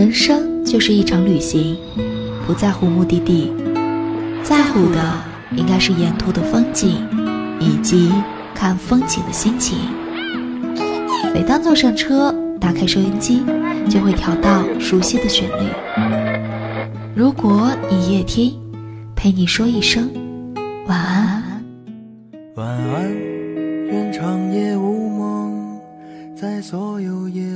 人生就是一场旅行，不在乎目的地，在乎的应该是沿途的风景，以及看风景的心情。每当坐上车，打开收音机，就会调到熟悉的旋律。如果你夜听，陪你说一声晚安。晚安，愿长夜无梦，在所有夜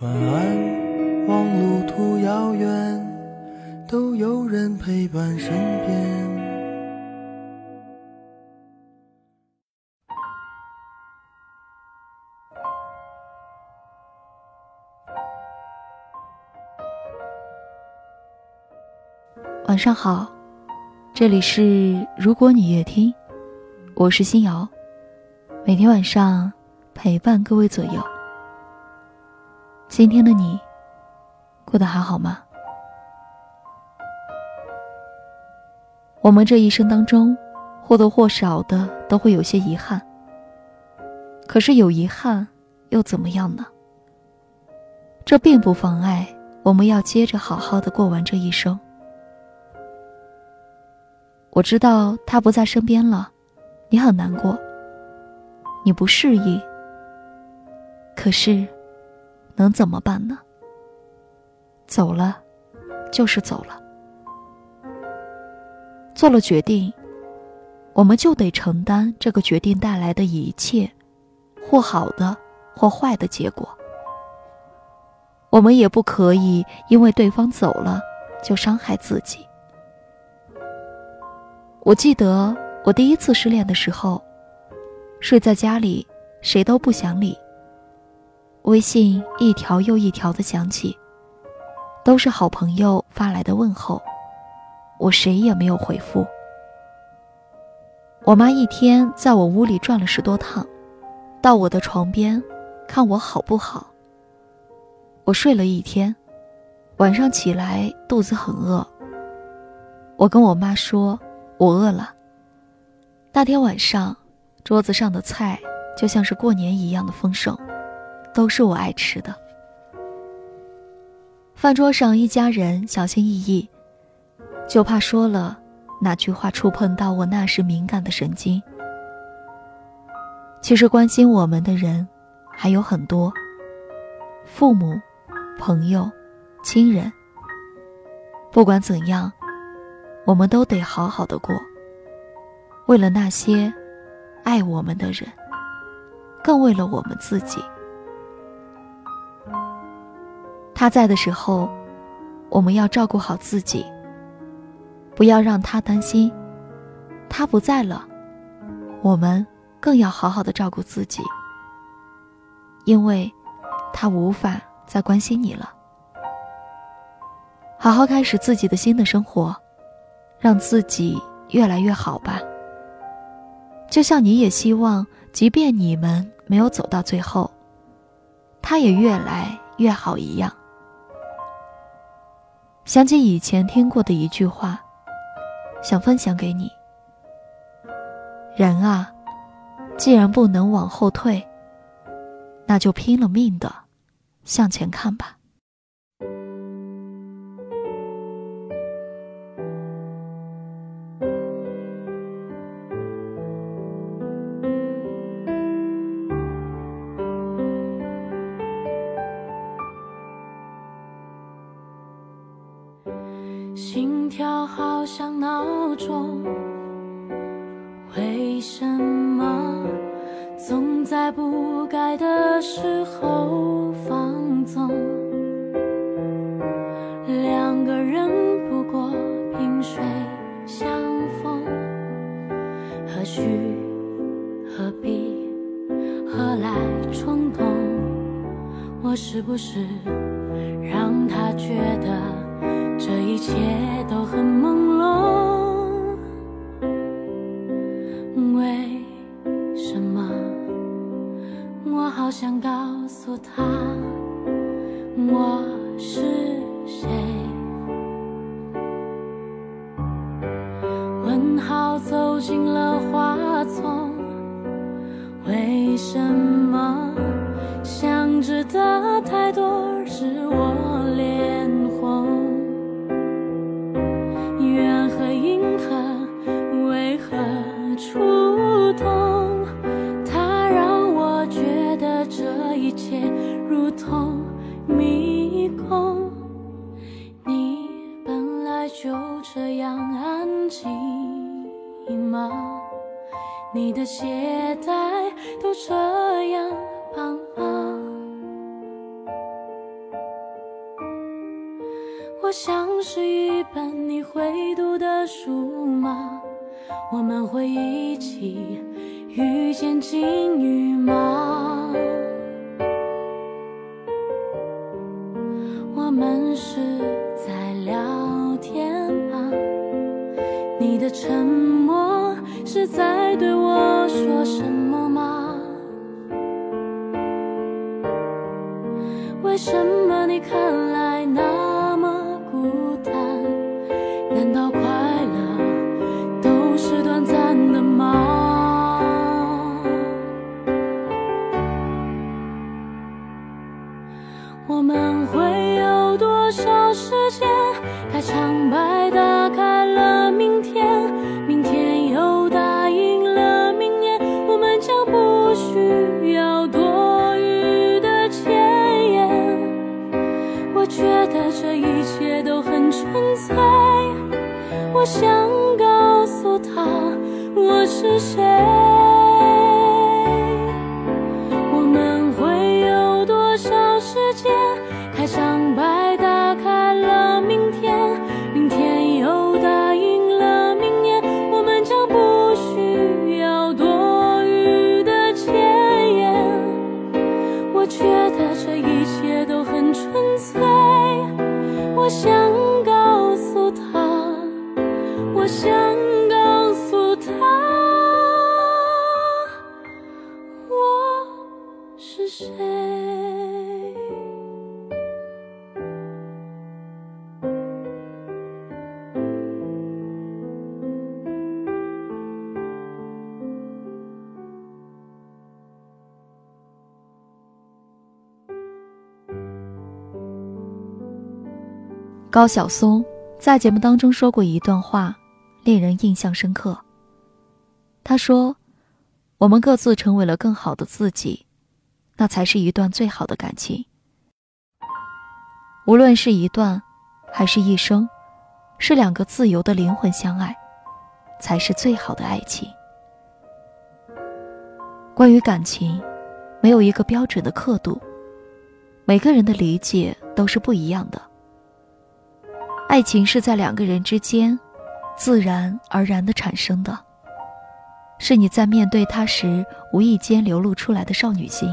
晚安，望路途遥远，都有人陪伴身边。晚上好，这里是如果你夜听，我是新瑶，每天晚上陪伴各位左右。今天的你过得还好吗？我们这一生当中，或多或少的都会有些遗憾。可是有遗憾又怎么样呢？这并不妨碍我们要接着好好的过完这一生。我知道他不在身边了，你很难过，你不适应。可是，能怎么办呢？走了，就是走了。做了决定，我们就得承担这个决定带来的一切，或好的，或坏的结果。我们也不可以因为对方走了，就伤害自己。我记得我第一次失恋的时候，睡在家里，谁都不想理。微信一条又一条的响起，都是好朋友发来的问候，我谁也没有回复。我妈一天在我屋里转了十多趟，到我的床边，看我好不好。我睡了一天，晚上起来肚子很饿。我跟我妈说。我饿了。那天晚上，桌子上的菜就像是过年一样的丰盛，都是我爱吃的。饭桌上一家人小心翼翼，就怕说了哪句话触碰到我那时敏感的神经。其实关心我们的人还有很多，父母、朋友、亲人。不管怎样。我们都得好好的过。为了那些爱我们的人，更为了我们自己。他在的时候，我们要照顾好自己，不要让他担心；他不在了，我们更要好好的照顾自己，因为他无法再关心你了。好好开始自己的新的生活。让自己越来越好吧。就像你也希望，即便你们没有走到最后，他也越来越好一样。想起以前听过的一句话，想分享给你：人啊，既然不能往后退，那就拼了命的向前看吧。好像闹钟，为什么总在不该的时候放纵？两个人不过萍水相逢，何须何必何来冲动？我是不是让他觉得？我是谁？问号走进了花丛，为什么想知的太多，使我脸红？缘和因何为何触动？它让我觉得这一切如同。你的鞋带都这样棒吗？我像是一本你会读的书吗？我们会一起遇见金鱼吗？我们是在聊天吗？你的沉默是在对我难道觉得这一切都很纯粹，我想告诉他我是谁。想高晓松在节目当中说过一段话，令人印象深刻。他说：“我们各自成为了更好的自己，那才是一段最好的感情。无论是一段，还是一生，是两个自由的灵魂相爱，才是最好的爱情。关于感情，没有一个标准的刻度，每个人的理解都是不一样的。”爱情是在两个人之间，自然而然的产生的，是你在面对他时无意间流露出来的少女心。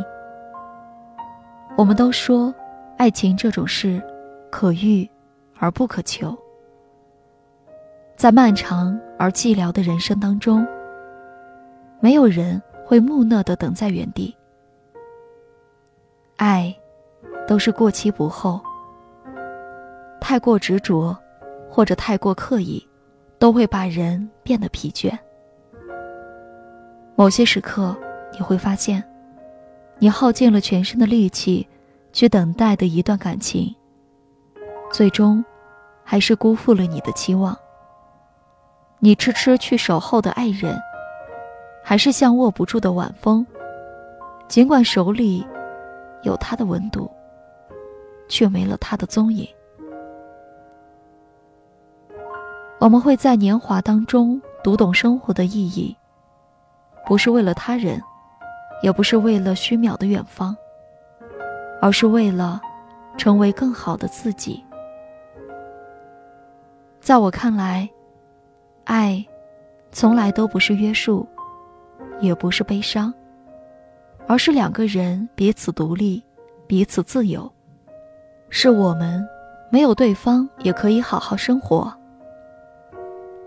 我们都说，爱情这种事，可遇而不可求。在漫长而寂寥的人生当中，没有人会木讷的等在原地。爱，都是过期不候。太过执着，或者太过刻意，都会把人变得疲倦。某些时刻，你会发现，你耗尽了全身的力气去等待的一段感情，最终还是辜负了你的期望。你痴痴去守候的爱人，还是像握不住的晚风，尽管手里有他的温度，却没了他的踪影。我们会在年华当中读懂生活的意义，不是为了他人，也不是为了虚渺的远方，而是为了成为更好的自己。在我看来，爱从来都不是约束，也不是悲伤，而是两个人彼此独立，彼此自由，是我们没有对方也可以好好生活。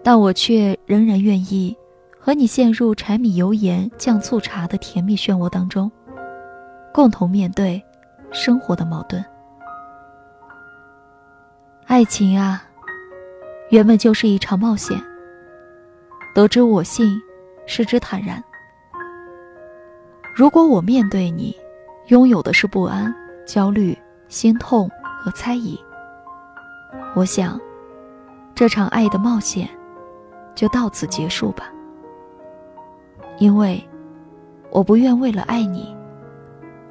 但我却仍然愿意和你陷入柴米油盐酱醋茶的甜蜜漩涡当中，共同面对生活的矛盾。爱情啊，原本就是一场冒险。得之我幸，失之坦然。如果我面对你，拥有的是不安、焦虑、心痛和猜疑，我想，这场爱的冒险。就到此结束吧，因为我不愿为了爱你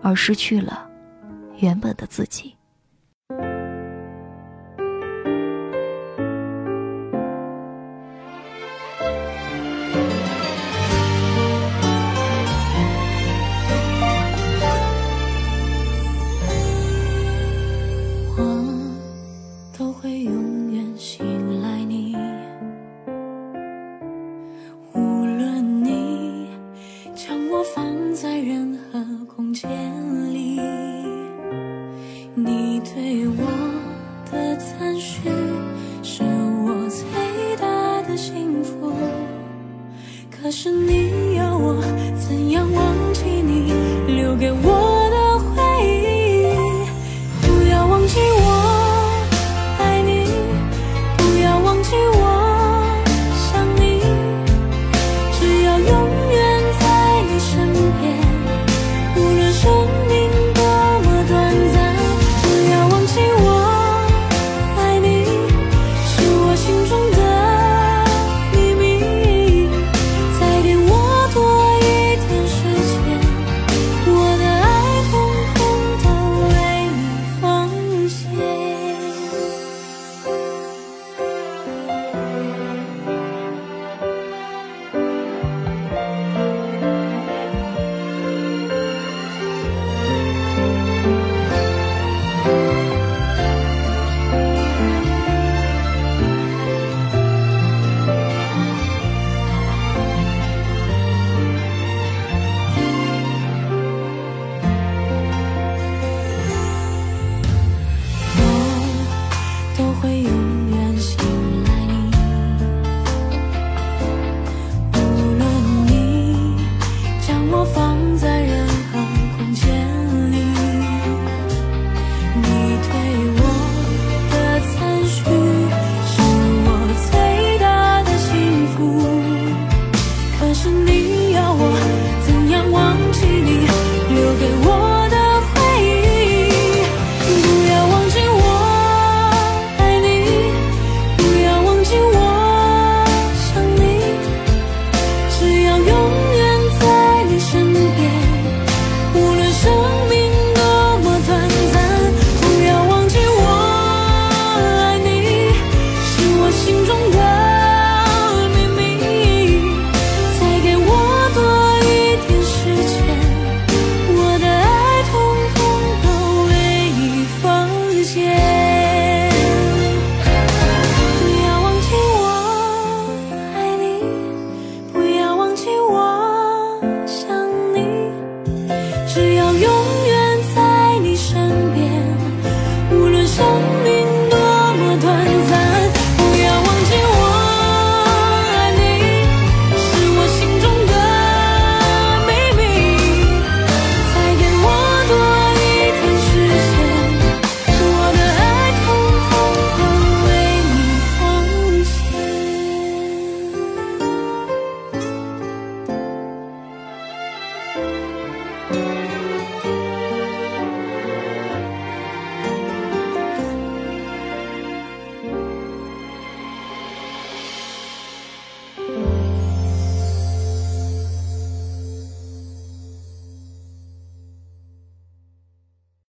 而失去了原本的自己。